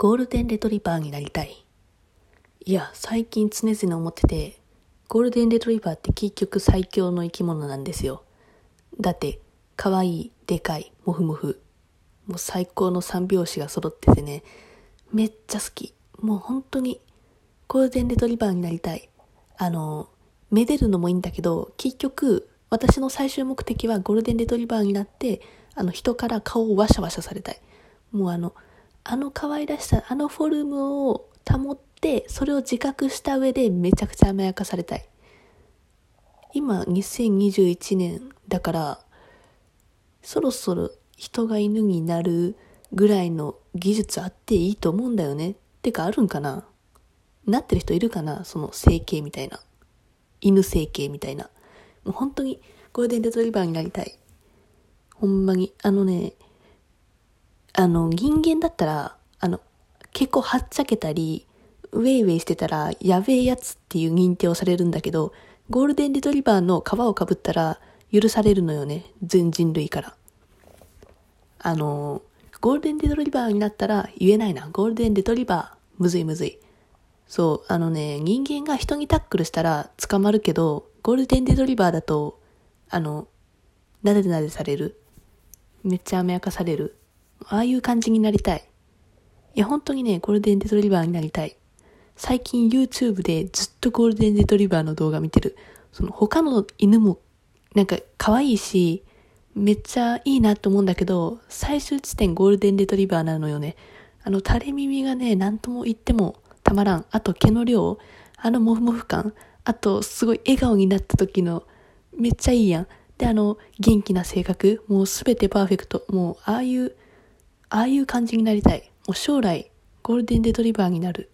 ゴールデンレトリバーになりたい。いや、最近常々思ってて、ゴールデンレトリバーって結局最強の生き物なんですよ。だって、可愛い、でかい、もふもふ。もう最高の三拍子が揃っててね、めっちゃ好き。もう本当に、ゴールデンレトリバーになりたい。あの、めでるのもいいんだけど、結局、私の最終目的はゴールデンレトリバーになって、あの人から顔をワシャワシャされたい。もうあの、あの可愛らしさ、あのフォルムを保って、それを自覚した上でめちゃくちゃ甘やかされたい。今、2021年だから、そろそろ人が犬になるぐらいの技術あっていいと思うんだよね。てかあるんかな？なってる人いるかな？その整形みたいな。犬整形みたいな。もう本当にゴールデンレトリバーになりたい。ほんまに。あのね、あの、人間だったら、あの、結構はっちゃけたり、ウェイウェイしてたら、やべえやつっていう認定をされるんだけど、ゴールデンレトリバーの皮をかぶったら、許されるのよね。全人類から。あの、ゴールデンレトリバーになったら言えないな。ゴールデンレトリバー、むずいむずい。そう、あのね、人間が人にタックルしたら捕まるけど、ゴールデンレトリバーだと、あの、なでなでされる。めっちゃ甘やかされる。ああいう感じになりたい。いや、本当にね、ゴールデンレトリバーになりたい。最近 YouTube でずっとゴールデンレトリバーの動画見てる。その他の犬もなんか可愛いし、めっちゃいいなと思うんだけど、最終地点ゴールデンレトリバーなのよね。あの垂れ耳がね、なんとも言ってもたまらん。あと毛の量、あのモフモフ感、あとすごい笑顔になった時のめっちゃいいやん。で、あの元気な性格、もうすべてパーフェクト。もうああいうああいう感じになりたい。もう将来、ゴールデンレトリバーになる。